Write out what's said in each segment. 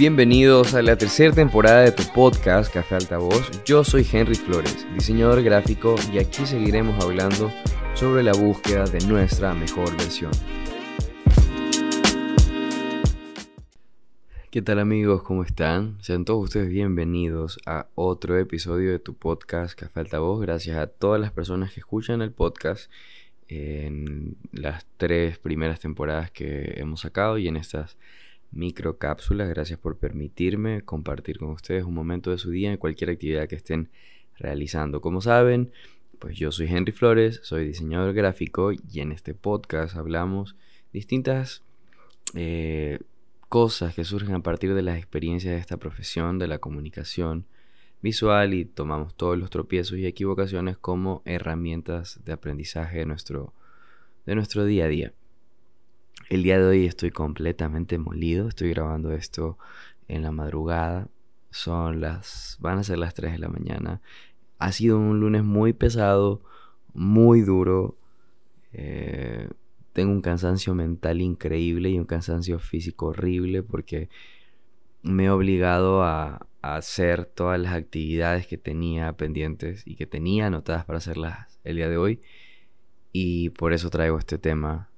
Bienvenidos a la tercera temporada de tu podcast Café Altavoz. Yo soy Henry Flores, diseñador gráfico, y aquí seguiremos hablando sobre la búsqueda de nuestra mejor versión. ¿Qué tal amigos? ¿Cómo están? Sean todos ustedes bienvenidos a otro episodio de tu podcast Café Altavoz. Gracias a todas las personas que escuchan el podcast en las tres primeras temporadas que hemos sacado y en estas microcápsulas. Gracias por permitirme compartir con ustedes un momento de su día en cualquier actividad que estén realizando. Como saben, pues yo soy Henry Flores, soy diseñador gráfico y en este podcast hablamos distintas eh, cosas que surgen a partir de las experiencias de esta profesión, de la comunicación visual y tomamos todos los tropiezos y equivocaciones como herramientas de aprendizaje de nuestro, de nuestro día a día. El día de hoy estoy completamente molido, estoy grabando esto en la madrugada, son las, van a ser las 3 de la mañana. Ha sido un lunes muy pesado, muy duro. Eh, tengo un cansancio mental increíble y un cansancio físico horrible porque me he obligado a, a, hacer todas las actividades que tenía pendientes y que tenía anotadas para hacerlas el día de hoy. Y por eso traigo este tema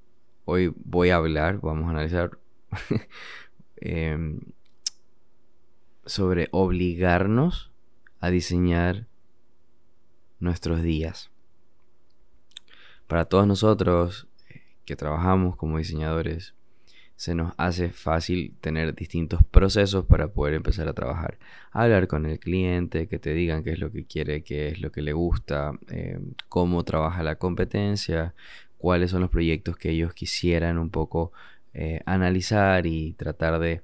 Hoy voy a hablar, vamos a analizar em, sobre obligarnos a diseñar nuestros días. Para todos nosotros eh, que trabajamos como diseñadores, se nos hace fácil tener distintos procesos para poder empezar a trabajar. Hablar con el cliente, que te digan qué es lo que quiere, qué es lo que le gusta, em, cómo trabaja la competencia, cuáles son los proyectos que ellos quisieran un poco eh, analizar y tratar de,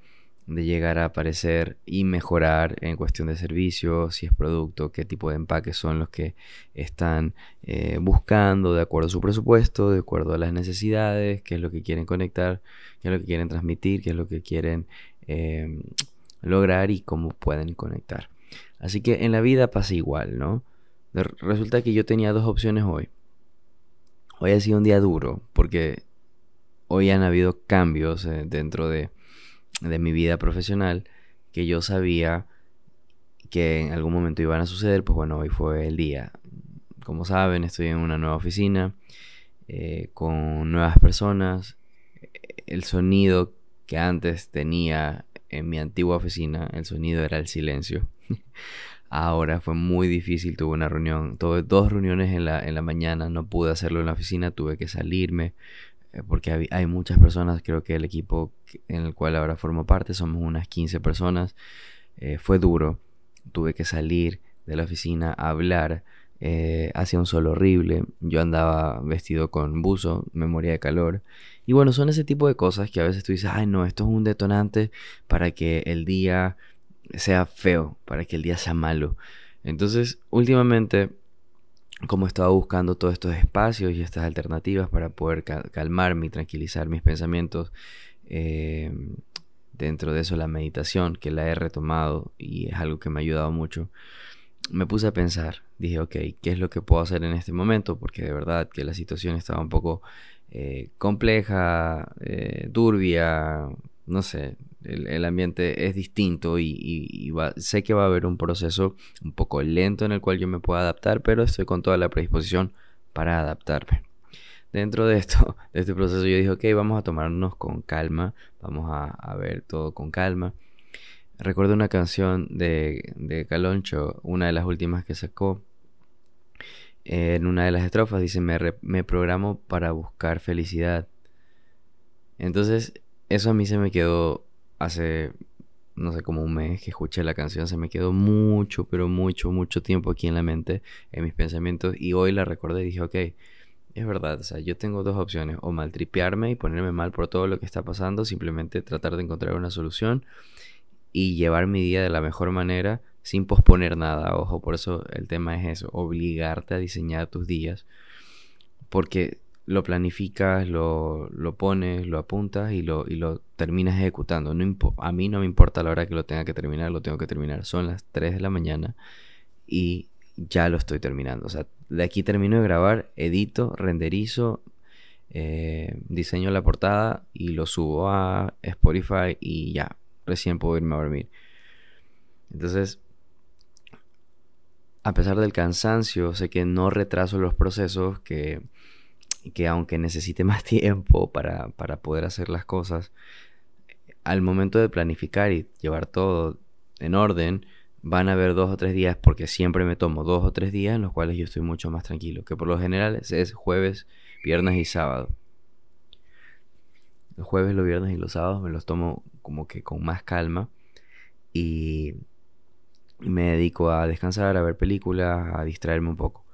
llegar a aparecer y mejorar en cuestión de servicio, si es producto, qué tipo de empaques son los que están eh, buscando de acuerdo a su presupuesto, de acuerdo a las necesidades, qué es lo que quieren conectar, qué es lo que quieren transmitir, qué es lo que quieren em, lograr y cómo pueden conectar. Así que en la vida pasa igual, ¿no? Resulta que yo tenía dos opciones hoy. Hoy ha sido un día duro porque hoy han habido cambios eh, dentro de, mi vida profesional que yo sabía que en algún momento iban a suceder, pues bueno, hoy fue el día. Como saben, estoy en una nueva oficina eh, con nuevas personas. El sonido que antes tenía en mi antigua oficina, el sonido era el silencio. ahora. Fue muy difícil, tuve una reunión, tuve dos reuniones en la, en la mañana, no pude hacerlo en la oficina, tuve que salirme eh, porque hay, muchas personas, creo que el equipo en el cual ahora formo parte somos unas 15 personas. Eh, fue duro, tuve que salir de la oficina a hablar. Eh, hacía un sol horrible, yo andaba vestido con buzo, me moría de calor. Y bueno, son ese tipo de cosas que a veces tú dices, ay no, esto es un detonante para que el día sea feo, para que el día sea malo. Entonces, últimamente, como he estado buscando todos estos espacios y estas alternativas para poder calmarme y tranquilizar mis pensamientos, eh, dentro de eso la meditación, que la he retomado y es algo que me ha ayudado mucho, me puse a pensar, dije, ok, ¿qué es lo que puedo hacer en este momento? Porque de verdad que la situación estaba un poco eh, compleja, eh, turbia, no sé, el, ambiente es distinto y, sé que va a haber un proceso un poco lento en el cual yo me pueda adaptar, pero estoy con toda la predisposición para adaptarme. Dentro de esto, de este proceso, yo dije, ok, vamos a tomarnos con calma, vamos a, ver todo con calma. Recuerdo una canción de, de Caloncho, una de las últimas que sacó. En una de las estrofas dice, me, me programo para buscar felicidad. Entonces, eso a mí se me quedó hace, no sé, como un mes que escuché la canción, se me quedó mucho, pero mucho, mucho tiempo aquí en la mente, en mis pensamientos, y hoy la recordé y dije, ok, es verdad, o sea, yo tengo dos opciones, o maltripearme y ponerme mal por todo lo que está pasando, simplemente tratar de encontrar una solución y llevar mi día de la mejor manera sin posponer nada, ojo, por eso el tema es eso, obligarte a diseñar tus días, porque lo planificas, lo, lo pones, lo apuntas y lo, y lo terminas ejecutando. No a mí no me importa la hora que lo tenga que terminar, lo tengo que terminar. Son las 3 de la mañana y ya lo estoy terminando. O sea, de aquí termino de grabar, edito, renderizo, eh, diseño la portada y lo subo a Spotify y ya. recién puedo irme a dormir. Entonces, a pesar del cansancio, sé que no retraso los procesos, que, que aunque necesite más tiempo para, para poder hacer las cosas, al momento de planificar y llevar todo en orden, van a haber dos o tres días, porque siempre me tomo dos o tres días en los cuales yo estoy mucho más tranquilo, que por lo general es, jueves, viernes y sábado. Los jueves, los viernes y los sábados me los tomo como que con más calma y me dedico a descansar, a ver películas, a distraerme un poco.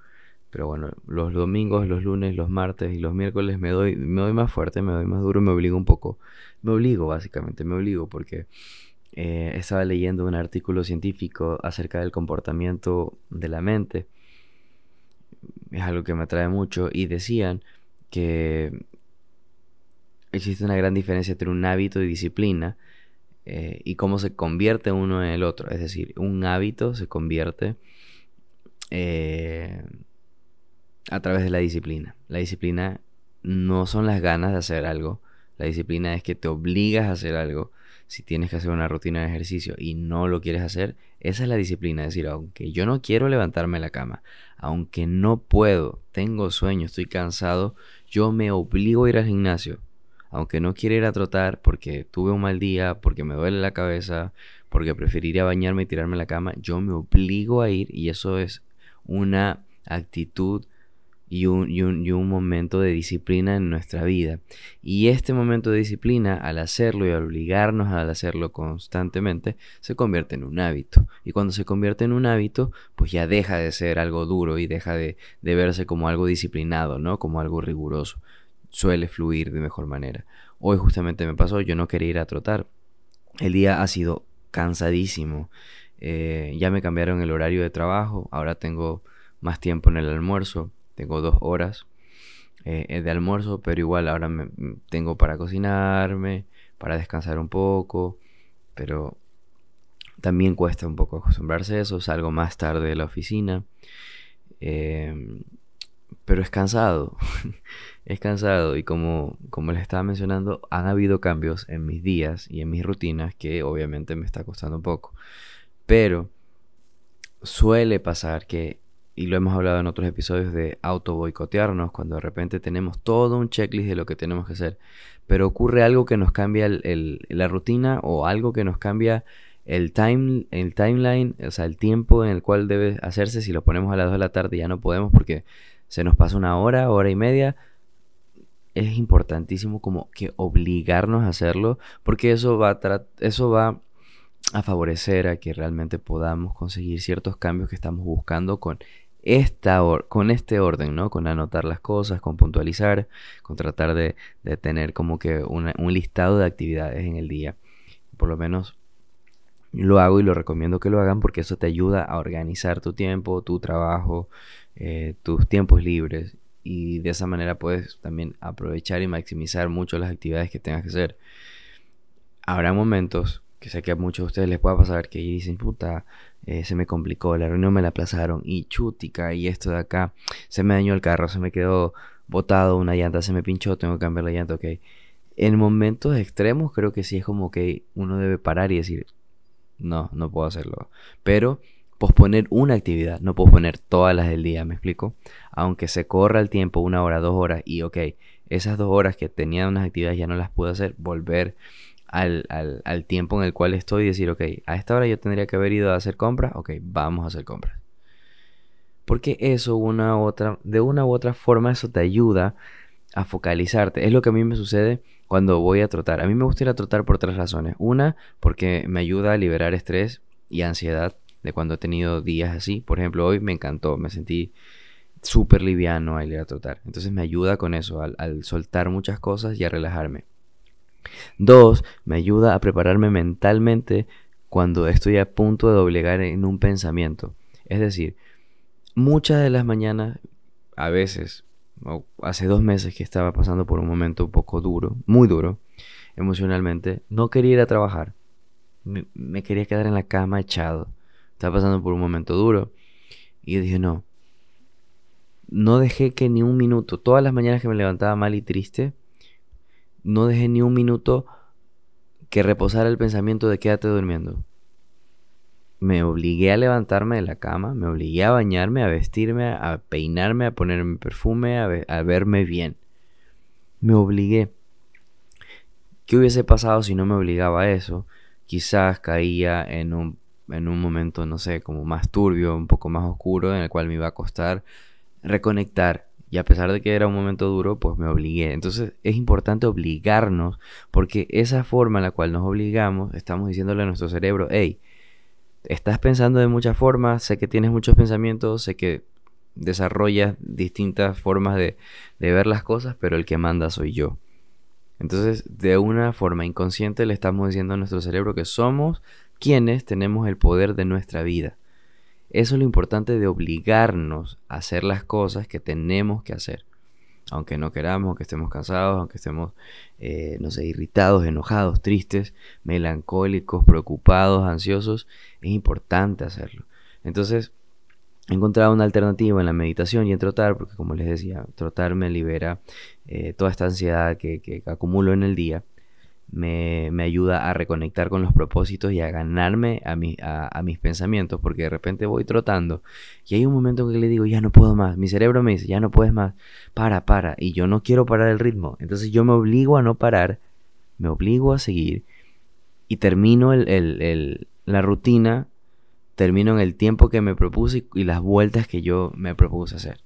Pero bueno, los domingos, los lunes, los martes y los miércoles me doy, me doy más fuerte, me doy más duro, me obligo un poco. Me obligo, básicamente, me obligo porque eh, estaba leyendo un artículo científico acerca del comportamiento de la mente. Es algo que me atrae mucho. Y decían que existe una gran diferencia entre un hábito y disciplina eh, y cómo se convierte uno en el otro. Es decir, un hábito se convierte eh, a través de la disciplina. La disciplina no son las ganas de hacer algo. La disciplina es que te obligas a hacer algo si tienes que hacer una rutina de ejercicio y no lo quieres hacer, esa es la disciplina. Es decir, aunque yo no quiero levantarme de la cama, aunque no puedo, tengo sueño, estoy cansado, yo me obligo a ir al gimnasio. Aunque no quiera ir a trotar porque tuve un mal día, porque me duele la cabeza, porque preferiría bañarme y tirarme a la cama, yo me obligo a ir y eso es una actitud y un, momento de disciplina en nuestra vida. Y este momento de disciplina, al hacerlo y al obligarnos a hacerlo constantemente, se convierte en un hábito. Y cuando se convierte en un hábito, pues ya deja de ser algo duro y deja de, de verse como algo disciplinado, ¿no? Como algo riguroso. Suele fluir de mejor manera. Hoy justamente me pasó, yo no quería ir a trotar. El día ha sido cansadísimo. Eh, ya me cambiaron el horario de trabajo, ahora tengo más tiempo en el almuerzo tengo dos horas eh, de almuerzo, pero igual ahora me, tengo para cocinarme, para descansar un poco, pero también cuesta un poco acostumbrarse a eso, salgo más tarde de la oficina, em, pero es cansado, es cansado. Y como, como les estaba mencionando, han habido cambios en mis días y en mis rutinas que obviamente me está costando un poco, pero suele pasar que y lo hemos hablado en otros episodios de auto boicotearnos, cuando de repente tenemos todo un checklist de lo que tenemos que hacer, pero ocurre algo que nos cambia la rutina o algo que nos cambia el, time, el timeline, o sea, el tiempo en el cual debe hacerse, si lo ponemos a las 2 de la tarde ya no podemos porque se nos pasa una hora, hora y media, es importantísimo como que obligarnos a hacerlo, porque eso va a, eso va a favorecer a que realmente podamos conseguir ciertos cambios que estamos buscando con esta con este orden, ¿no? Con anotar las cosas, con puntualizar, con tratar de, tener como que un listado de actividades en el día. Por lo menos lo hago y lo recomiendo que lo hagan porque eso te ayuda a organizar tu tiempo, tu trabajo, eh, tus tiempos libres y de esa manera puedes también aprovechar y maximizar mucho las actividades que tengas que hacer. Habrá momentos que sé que a muchos de ustedes les pueda pasar que dicen, puta, eh, se me complicó, la reunión me la aplazaron y chútica y esto de acá, se me dañó el carro, se me quedó botado una llanta, se me pinchó, tengo que cambiar la llanta, ok. En momentos extremos creo que sí es como que uno debe parar y decir, no, no puedo hacerlo. Pero posponer una actividad, no posponer todas las del día, ¿me explico? Aunque se corra el tiempo, una hora, dos horas, y ok, esas dos horas que tenía unas actividades ya no las pude hacer, volver al, tiempo en el cual estoy y decir, ok, a esta hora yo tendría que haber ido a hacer compras, ok, vamos a hacer compras. Porque eso, una u otra, de una u otra forma, eso te ayuda a focalizarte. Es lo que a mí me sucede cuando voy a trotar. A mí me gusta ir a trotar por tres razones. Una, porque me ayuda a liberar estrés y ansiedad de cuando he tenido días así. Por ejemplo, hoy me encantó, me sentí súper liviano al ir a trotar. Entonces me ayuda con eso, al soltar muchas cosas y a relajarme. Dos, me ayuda a prepararme mentalmente cuando estoy a punto de doblegar en un pensamiento. Es decir, muchas de las mañanas, a veces, hace dos meses que estaba pasando por un momento un poco duro, muy duro, emocionalmente, no quería ir a trabajar. Me, me quería quedar en la cama echado. Estaba pasando por un momento duro. Y dije, no. No dejé que ni un minuto, todas las mañanas que me levantaba mal y triste, no dejé ni un minuto que reposara el pensamiento de quédate durmiendo. Me obligué a levantarme de la cama, me obligué a bañarme, a vestirme, a peinarme, a ponerme perfume, a, verme bien. Me obligué. ¿Qué hubiese pasado si no me obligaba a eso? Quizás caía en un, en un momento, no sé, como más turbio, un poco más oscuro, en el cual me iba a costar reconectar y a pesar de que era un momento duro, pues me obligué. Entonces es importante obligarnos, porque esa forma en la cual nos obligamos, estamos diciéndole a nuestro cerebro, hey, estás pensando de muchas formas, sé que tienes muchos pensamientos, sé que desarrollas distintas formas de, de ver las cosas, pero el que manda soy yo. Entonces, de una forma inconsciente le estamos diciendo a nuestro cerebro que somos quienes tenemos el poder de nuestra vida. Eso es lo importante de obligarnos a hacer las cosas que tenemos que hacer. Aunque no queramos, aunque estemos cansados, aunque estemos, eh, no sé, irritados, enojados, tristes, melancólicos, preocupados, ansiosos, es importante hacerlo. Entonces, he encontrado una alternativa en la meditación y en trotar, porque como les decía, trotar me libera eh, toda esta ansiedad que, que acumulo en el día me, ayuda a reconectar con los propósitos y a ganarme a, a, mis pensamientos, porque de repente voy trotando y hay un momento en que le digo, ya no puedo más, mi cerebro me dice, ya no puedes más, para, para, y yo no quiero parar el ritmo, entonces yo me obligo a no parar, me obligo a seguir y termino el, la rutina, termino en el tiempo que me propuse y, las vueltas que yo me propuse hacer.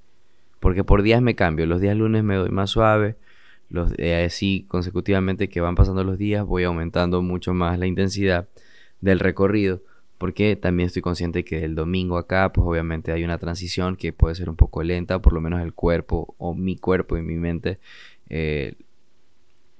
Porque por días me cambio, los días lunes me doy más suave, los, eh, así consecutivamente que van pasando los días voy aumentando mucho más la intensidad del recorrido porque también estoy consciente que el domingo acá pues obviamente hay una transición que puede ser un poco lenta por lo menos el cuerpo o mi cuerpo y mi mente eh,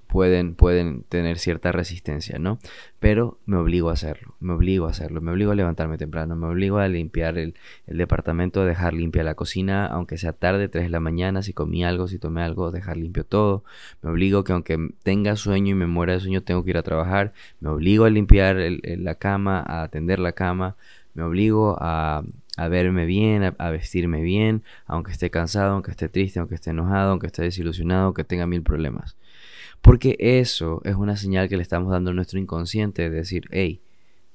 pueden, pueden tener cierta resistencia, ¿no? Pero me obligo a hacerlo, me obligo a hacerlo, me obligo a levantarme temprano, me obligo a limpiar el, departamento, a dejar limpia la cocina, aunque sea tarde, 3 de la mañana, si comí algo, si tomé algo, dejar limpio todo, me obligo que aunque tenga sueño y me muera de sueño, tengo que ir a trabajar, me obligo a limpiar la cama, a atender la cama, me obligo a, verme bien, a, vestirme bien, aunque esté cansado, aunque esté triste, aunque esté enojado, aunque esté desilusionado, aunque tenga mil problemas. Porque eso es una señal que le estamos dando a nuestro inconsciente de decir, hey,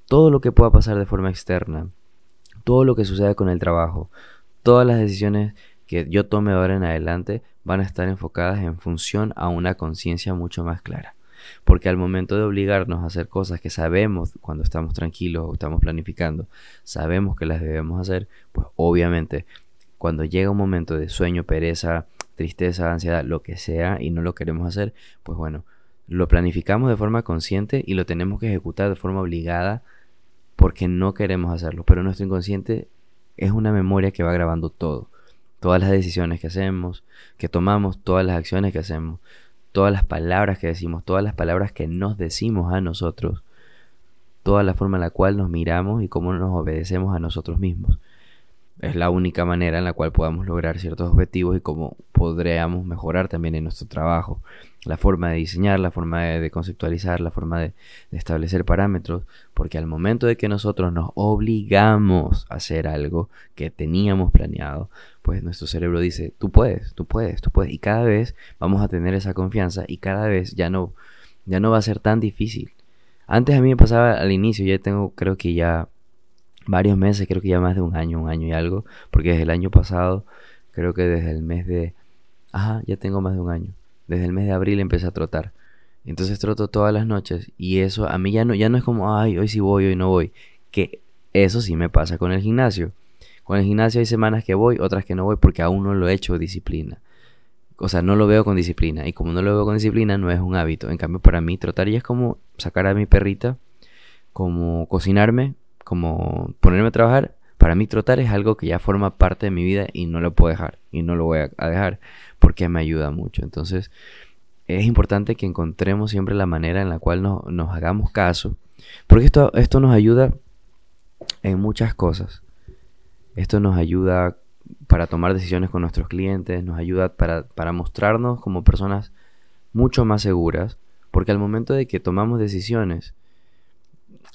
todo lo que pueda pasar de forma externa, todo lo que suceda con el trabajo, todas las decisiones que yo tome ahora en adelante van a estar enfocadas en función a una conciencia mucho más clara. Porque al momento de obligarnos a hacer cosas que sabemos cuando estamos tranquilos o estamos planificando, sabemos que las debemos hacer, pues obviamente cuando llega un momento de sueño, pereza, tristeza, ansiedad, lo que sea, y no lo queremos hacer, pues bueno, lo planificamos de forma consciente y lo tenemos que ejecutar de forma obligada porque no queremos hacerlo. Pero nuestro inconsciente es una memoria que va grabando todo. Todas las decisiones que hacemos, que tomamos, todas las acciones que hacemos, todas las palabras que decimos, todas las palabras que nos decimos a nosotros, toda la forma en la cual nos miramos y cómo nos obedecemos a nosotros mismos es la única manera en la cual podamos lograr ciertos objetivos y cómo podríamos mejorar también en nuestro trabajo. La forma de diseñar, la forma de, conceptualizar, la forma de, establecer parámetros, porque al momento de que nosotros nos obligamos a hacer algo que teníamos planeado, pues nuestro cerebro dice, tú puedes, tú puedes, tú puedes. Y cada vez vamos a tener esa confianza y cada vez ya no, ya no va a ser tan difícil. Antes a mí me pasaba al inicio, ya tengo creo que ya varios meses, creo que ya más de un año, un año y algo, porque desde el año pasado, creo que desde el mes de... Ajá, ya tengo más de un año. Desde el mes de abril empecé a trotar. Entonces troto todas las noches y eso a mí ya no, ya no es como, ay, hoy sí voy, hoy no voy. Que eso sí me pasa con el gimnasio. Con el gimnasio hay semanas que voy, otras que no voy porque aún no lo he hecho disciplina. O sea, no lo veo con disciplina. Y como no lo veo con disciplina, no es un hábito. En cambio, para mí, trotar ya es como sacar a mi perrita, como cocinarme, como ponerme a trabajar, para mí trotar es algo que ya forma parte de mi vida y no lo puedo dejar y no lo voy a, dejar porque me ayuda mucho. Entonces es importante que encontremos siempre la manera en la cual nos hagamos caso porque esto, esto nos ayuda en muchas cosas. Esto nos ayuda para tomar decisiones con nuestros clientes, nos ayuda para, para mostrarnos como personas mucho más seguras, porque al momento de que tomamos decisiones,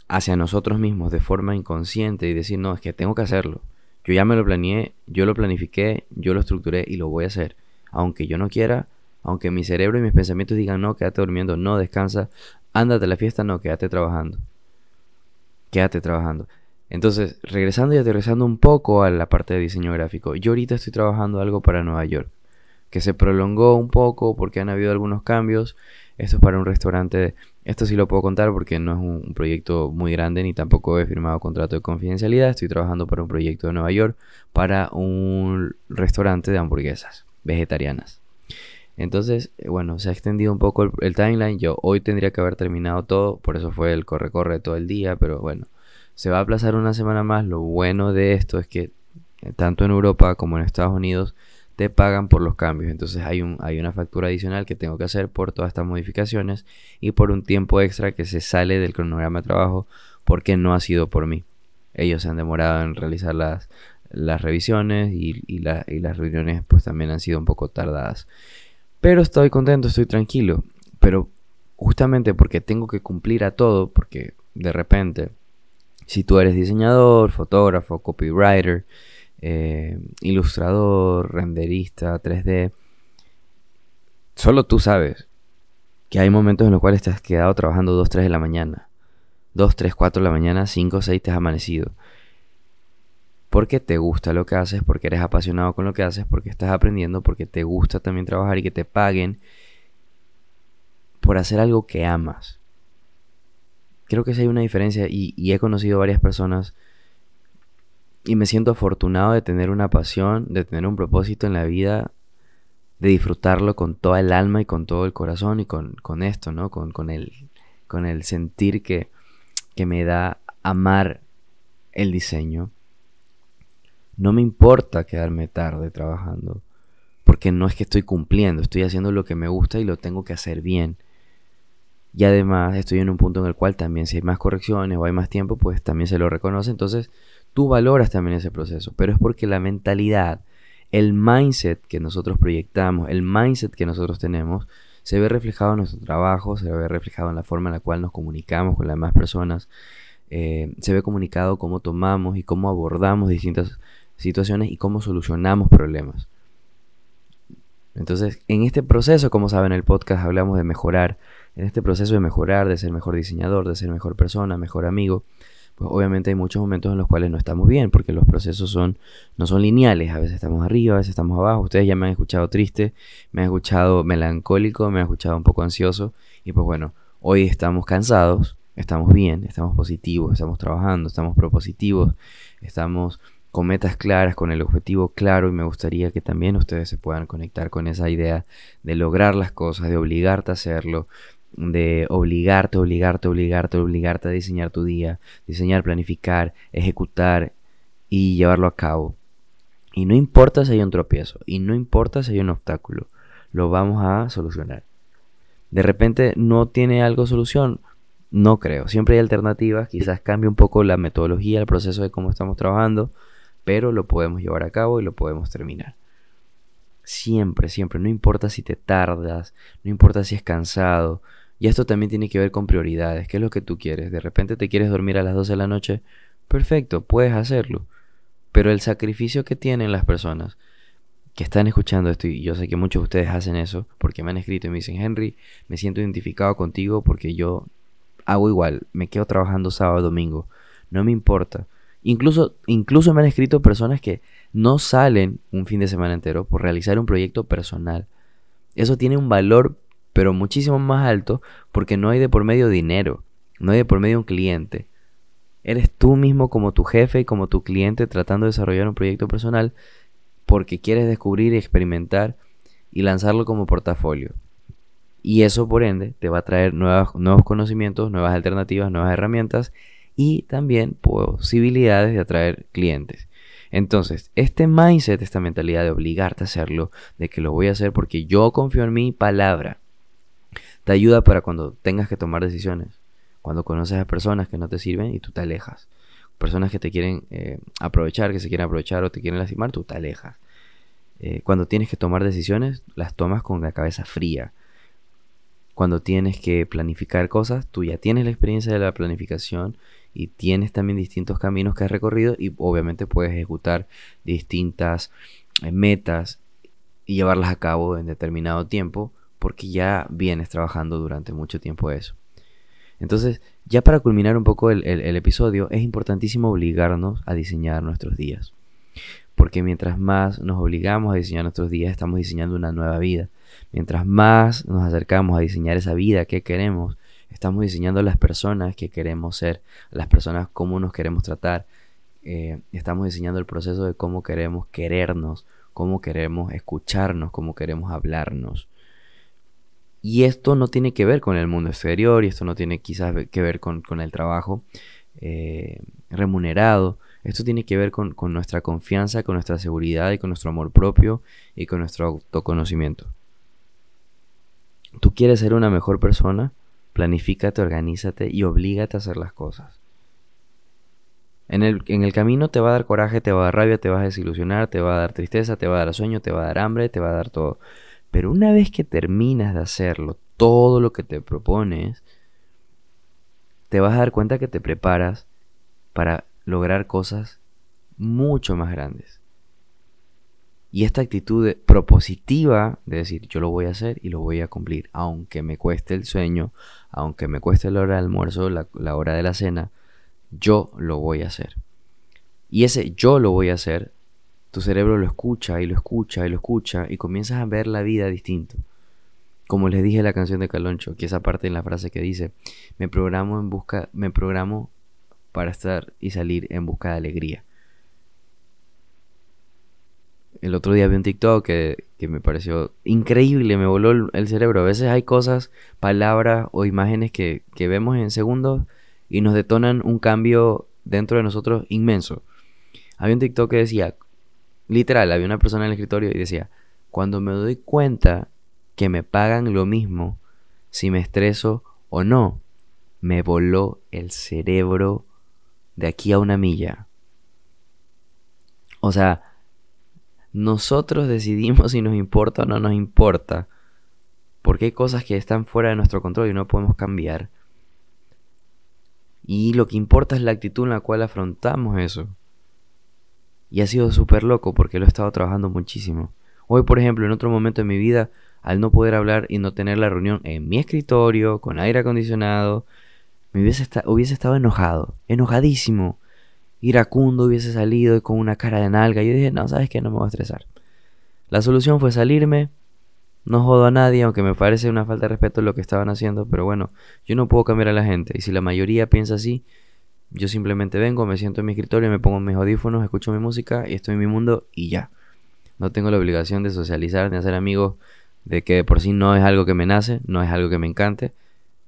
hacia nosotros mismos de forma inconsciente y decir, no, es que tengo que hacerlo. Yo ya me lo planeé, yo lo planifiqué, yo lo estructuré y lo voy a hacer. Aunque yo no quiera, aunque mi cerebro y mis pensamientos digan, no, quédate durmiendo, no, descansa, ándate a la fiesta, no, quédate trabajando. Quédate trabajando. Entonces, regresando y aterrizando un poco a la parte de diseño gráfico, yo ahorita estoy trabajando algo para Nueva York, que se prolongó un poco porque han habido algunos cambios. Esto es para un restaurante, esto sí lo puedo contar porque no es un proyecto muy grande ni tampoco he firmado contrato de confidencialidad. Estoy trabajando para un proyecto de Nueva York para un restaurante de hamburguesas vegetarianas. Entonces, eh, bueno, se ha extendido un poco el, timeline. Yo hoy tendría que haber terminado todo, por eso fue el corre-corre todo el día, pero bueno, se va a aplazar una semana más. Lo bueno de esto es que eh, tanto en Europa como en Estados Unidos te pagan por los cambios. Entonces hay, un, hay una factura adicional que tengo que hacer por todas estas modificaciones y por un tiempo extra que se sale del cronograma de trabajo porque no ha sido por mí. Ellos se han demorado en realizar las, las revisiones y, y las reuniones pues también han sido un poco tardadas. Pero estoy contento, estoy tranquilo. Pero justamente porque tengo que cumplir a todo, porque de repente, si tú eres diseñador, fotógrafo, copywriter, eh, ilustrador, renderista, 3D, solo tú sabes que hay momentos en los cuales te has quedado trabajando 2, 3 de la mañana. 2, 3, 4 de la mañana, 5, 6 te has amanecido porque te gusta lo que haces, porque eres apasionado con lo que haces, porque estás aprendiendo, porque te gusta también trabajar y que te paguen por hacer algo que amas. Creo que sí hay una diferencia y, he conocido varias personas y me siento afortunado de tener una pasión, de tener un propósito en la vida, de disfrutarlo con toda el alma y con todo el corazón y con, esto, ¿no? Con, con, el, con el sentir que, que me da amar el diseño no me importa quedarme tarde trabajando, porque no es que estoy cumpliendo, estoy haciendo lo que me gusta y lo tengo que hacer bien. Y además estoy en un punto en el cual también si hay más correcciones o hay más tiempo, pues también se lo reconoce. Entonces tú valoras también ese proceso. Pero es porque la mentalidad, el mindset que nosotros proyectamos, el mindset que nosotros tenemos, se ve reflejado en nuestro trabajo, se ve reflejado en la forma en la cual nos comunicamos con las demás personas, eh, se ve comunicado cómo tomamos y cómo abordamos distintas situaciones y cómo solucionamos problemas. Entonces, en este proceso, como saben, el podcast hablamos de mejorar. En este proceso de mejorar, de ser mejor diseñador, de ser mejor persona, mejor amigo, pues obviamente hay muchos momentos en los cuales no estamos bien, porque los procesos son, no son lineales. A veces estamos arriba, a veces estamos abajo. Ustedes ya me han escuchado triste, me han escuchado melancólico, me han escuchado un poco ansioso. Y pues bueno, hoy estamos cansados, estamos bien, estamos positivos, estamos trabajando, estamos propositivos, estamos con metas claras, con el objetivo claro y me gustaría que también ustedes se puedan conectar con esa idea de lograr las cosas, de obligarte a hacerlo, de obligarte, obligarte, obligarte, obligarte a diseñar tu día, diseñar, planificar, ejecutar y llevarlo a cabo. Y no importa si hay un tropiezo, y no importa si hay un obstáculo, lo vamos a solucionar. De repente no tiene algo solución, no creo. Siempre hay alternativas, quizás cambie un poco la metodología, el proceso de cómo estamos trabajando, pero lo podemos llevar a cabo y lo podemos terminar. Siempre, siempre, no importa si te tardas, no importa si es cansado. Y esto también tiene que ver con prioridades. ¿Qué es lo que tú quieres? De repente te quieres dormir a las 12 de la noche. Perfecto, puedes hacerlo. Pero el sacrificio que tienen las personas que están escuchando esto, y yo sé que muchos de ustedes hacen eso, porque me han escrito y me dicen, Henry, me siento identificado contigo porque yo hago igual, me quedo trabajando sábado, domingo, no me importa. Incluso, incluso me han escrito personas que no salen un fin de semana entero por realizar un proyecto personal. Eso tiene un valor, pero muchísimo más alto, porque no hay de por medio dinero, no hay de por medio un cliente. Eres tú mismo como tu jefe y como tu cliente tratando de desarrollar un proyecto personal porque quieres descubrir y experimentar y lanzarlo como portafolio. Y eso por ende te va a traer nuevos conocimientos, nuevas alternativas, nuevas herramientas y también posibilidades de atraer clientes. Entonces, este mindset, esta mentalidad de obligarte a hacerlo, de que lo voy a hacer porque yo confío en mi palabra, te ayuda para cuando tengas que tomar decisiones, cuando conoces a personas que no te sirven y tú te alejas. Personas que te quieren eh, aprovechar, que se quieren aprovechar o te quieren lastimar, tú te alejas. Eh, cuando tienes que tomar decisiones, las tomas con la cabeza fría. Cuando tienes que planificar cosas, tú ya tienes la experiencia de la planificación y tienes también distintos caminos que has recorrido y obviamente puedes ejecutar distintas eh, metas y llevarlas a cabo en determinado tiempo porque ya vienes trabajando durante mucho tiempo eso. Entonces, ya para culminar un poco el, episodio, es importantísimo obligarnos a diseñar nuestros días. Porque mientras más nos obligamos a diseñar nuestros días, estamos diseñando una nueva vida. Mientras más nos acercamos a diseñar esa vida que queremos, estamos diseñando las personas que queremos ser, las personas cómo nos queremos tratar. Eh, estamos diseñando el proceso de cómo queremos querernos, cómo queremos escucharnos, cómo queremos hablarnos. Y esto no tiene que ver con el mundo exterior y esto no tiene quizás que ver con, el trabajo eh, remunerado. Esto tiene que ver con, con nuestra confianza, con nuestra seguridad y con nuestro amor propio y con nuestro autoconocimiento. Tú quieres ser una mejor persona, planifícate, organízate y oblígate a hacer las cosas. En el, en el, camino te va a dar coraje, te va a dar rabia, te vas a desilusionar, te va a dar tristeza, te va a dar sueño, te va a dar hambre, te va a dar todo. Pero una vez que terminas de hacerlo, todo lo que te propones, te vas a dar cuenta que te preparas para lograr cosas mucho más grandes. Y esta actitud propositiva de decir yo lo voy a hacer y lo voy a cumplir, aunque me cueste el sueño, aunque me cueste la hora del almuerzo, la, hora de la cena, yo lo voy a hacer. Y ese yo lo voy a hacer tu cerebro lo escucha y lo escucha y lo escucha y comienzas a ver la vida distinto. Como les dije en la canción de Caloncho, que esa parte en la frase que dice, me programo en busca, me programo para estar y salir en busca de alegría. El otro día vi un TikTok que, me pareció increíble, me voló el, cerebro. A veces hay cosas, palabras o imágenes que, que vemos en segundos y nos detonan un cambio dentro de nosotros inmenso. Había un TikTok que decía, Literal, había una persona en el escritorio y decía, cuando me doy cuenta que me pagan lo mismo si me estreso o no, me voló el cerebro de aquí a una milla. O sea, nosotros decidimos si nos importa o no nos importa, porque hay cosas que están fuera de nuestro control y no podemos cambiar. Y lo que importa es la actitud en la cual afrontamos eso. Y ha sido súper loco porque lo he estado trabajando muchísimo. Hoy, por ejemplo, en otro momento de mi vida, al no poder hablar y no tener la reunión en mi escritorio, con aire acondicionado, me hubiese, hubiese estado enojado, enojadísimo. Iracundo hubiese salido con una cara de nalga. Yo dije, no, sabes que no me voy a estresar. La solución fue salirme. No jodo a nadie, aunque me parece una falta de respeto lo que estaban haciendo, pero bueno, yo no puedo cambiar a la gente. Y si la mayoría piensa así, yo simplemente vengo, me siento en mi escritorio, me pongo mis audífonos, escucho mi música y estoy en mi mundo y ya. No tengo la obligación de socializar, de hacer amigos, de que por sí no es algo que me nace, no es algo que me encante.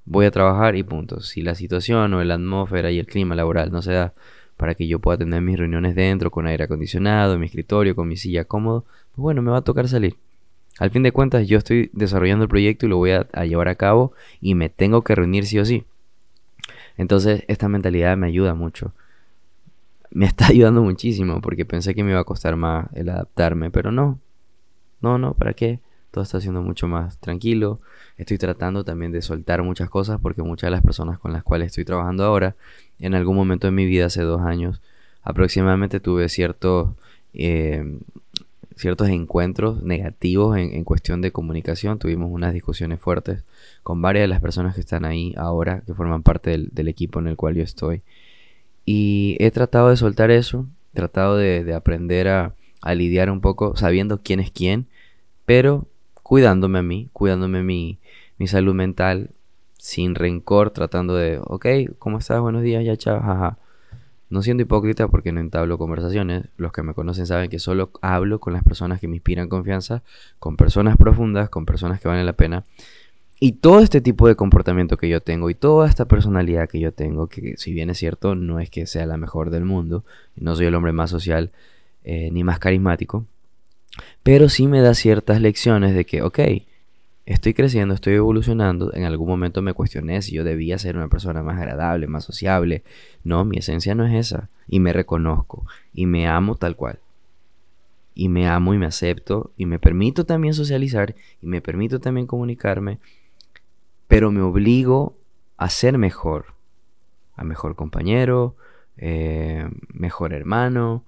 Voy a trabajar y punto. Si la situación o la atmósfera y el clima laboral no se da para que yo pueda tener mis reuniones dentro, con aire acondicionado, en mi escritorio, con mi silla cómodo, pues bueno, me va a tocar salir. Al fin de cuentas, yo estoy desarrollando el proyecto y lo voy a, a llevar a cabo y me tengo que reunir sí o sí. Entonces esta mentalidad me ayuda mucho. Me está ayudando muchísimo porque pensé que me iba a costar más el adaptarme, pero no. No, no, ¿para qué? Todo está siendo mucho más tranquilo. Estoy tratando también de soltar muchas cosas porque muchas de las personas con las cuales estoy trabajando ahora, en algún momento de mi vida, hace dos años, aproximadamente tuve ciertos, eh, ciertos encuentros negativos en, cuestión de comunicación. Tuvimos unas discusiones fuertes con varias de las personas que están ahí ahora, que forman parte del, equipo en el cual yo estoy. Y he tratado de soltar eso, tratado de, aprender a, lidiar un poco sabiendo quién es quién, pero cuidándome a mí, cuidándome mi, mi salud mental, sin rencor, tratando de, ok, ¿cómo estás? Buenos días, ya chao, jaja. No siendo hipócrita porque no entablo conversaciones, los que me conocen saben que solo hablo con las personas que me inspiran confianza, con personas profundas, con personas que valen la pena. Y todo este tipo de comportamiento que yo tengo y toda esta personalidad que yo tengo, que si bien es cierto, no es que sea la mejor del mundo, no soy el hombre más social eh, ni más carismático, pero sí me da ciertas lecciones de que, ok, estoy creciendo, estoy evolucionando, en algún momento me cuestioné si yo debía ser una persona más agradable, más sociable. No, mi esencia no es esa, y me reconozco, y me amo tal cual. Y me amo y me acepto, y me permito también socializar, y me permito también comunicarme, pero me obligo a ser mejor, a mejor compañero, eh, mejor hermano,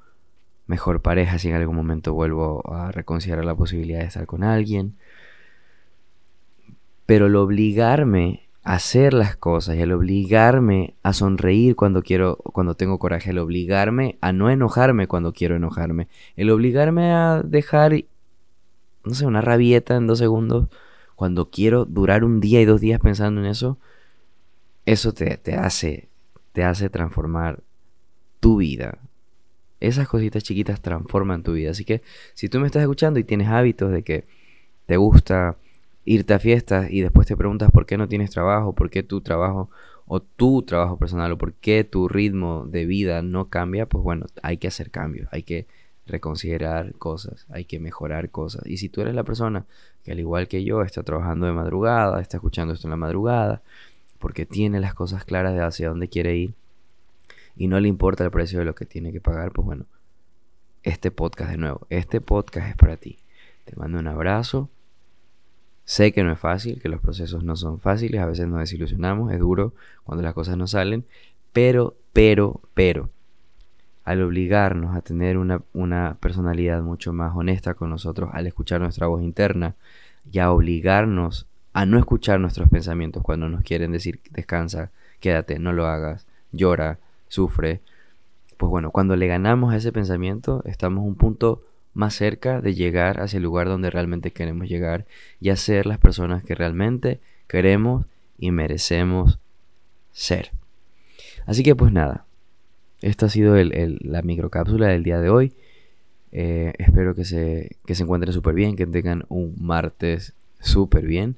mejor pareja si en algún momento vuelvo a reconsiderar la posibilidad de estar con alguien. Pero el obligarme hacer las cosas y el obligarme a sonreír cuando quiero, cuando tengo coraje, el obligarme a no enojarme cuando quiero enojarme, el obligarme a dejar, no sé, una rabieta en dos segundos cuando quiero durar un día y dos días pensando en eso, eso te, te hace, te hace transformar tu vida. Esas cositas chiquitas transforman tu vida. Así que si tú me estás escuchando y tienes hábitos de que te gusta irte a fiestas y después te preguntas por qué no tienes trabajo, por qué tu trabajo o tu trabajo personal o por qué tu ritmo de vida no cambia, pues bueno, hay que hacer cambios, hay que reconsiderar cosas, hay que mejorar cosas. Y si tú eres la persona que al igual que yo está trabajando de madrugada, está escuchando esto en la madrugada, porque tiene las cosas claras de hacia dónde quiere ir y no le importa el precio de lo que tiene que pagar, pues bueno, este podcast de nuevo, este podcast es para ti. Te mando un abrazo Sé que no es fácil, que los procesos no son fáciles, a veces nos desilusionamos, es duro cuando las cosas no salen, pero, pero, pero, al obligarnos a tener una, una personalidad mucho más honesta con nosotros, al escuchar nuestra voz interna y a obligarnos a no escuchar nuestros pensamientos cuando nos quieren decir descansa, quédate, no lo hagas, llora, sufre, pues bueno, cuando le ganamos a ese pensamiento estamos un punto más cerca de llegar hacia el lugar donde realmente queremos llegar y a ser las personas que realmente queremos y merecemos ser. Así que pues nada, esta ha sido el, la microcápsula del día de hoy. Eh, espero que se, que se encuentren súper bien, que tengan un martes súper bien.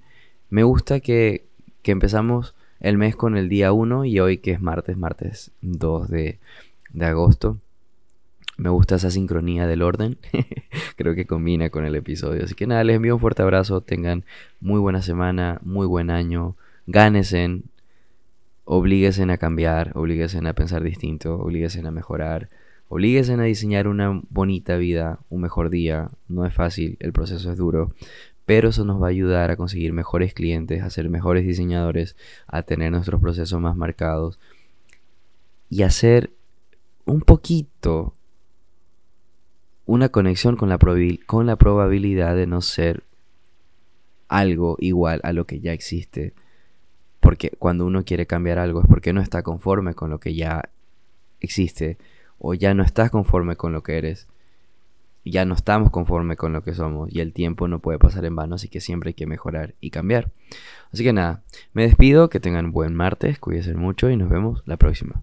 Me gusta que, que empezamos el mes con el día 1 y hoy que es martes, martes 2 de, de agosto. Me gusta esa sincronía del orden. Creo que combina con el episodio. Así que nada, les envío un fuerte abrazo. Tengan muy buena semana, muy buen año. Gánesen. Oblíguesen a cambiar. Oblíguesen a pensar distinto. Oblíguesen a mejorar. Oblíguesen a diseñar una bonita vida, un mejor día. No es fácil, el proceso es duro. Pero eso nos va a ayudar a conseguir mejores clientes, a ser mejores diseñadores, a tener nuestros procesos más marcados y a un poquito una conexión con la, con la probabilidad de no ser algo igual a lo que ya existe. Porque cuando uno quiere cambiar algo es porque no está conforme con lo que ya existe. O ya no estás conforme con lo que eres. Ya no estamos conforme con lo que somos. Y el tiempo no puede pasar en vano. Así que siempre hay que mejorar y cambiar. Así que nada, me despido. Que tengan buen martes. Cuídense mucho y nos vemos la próxima.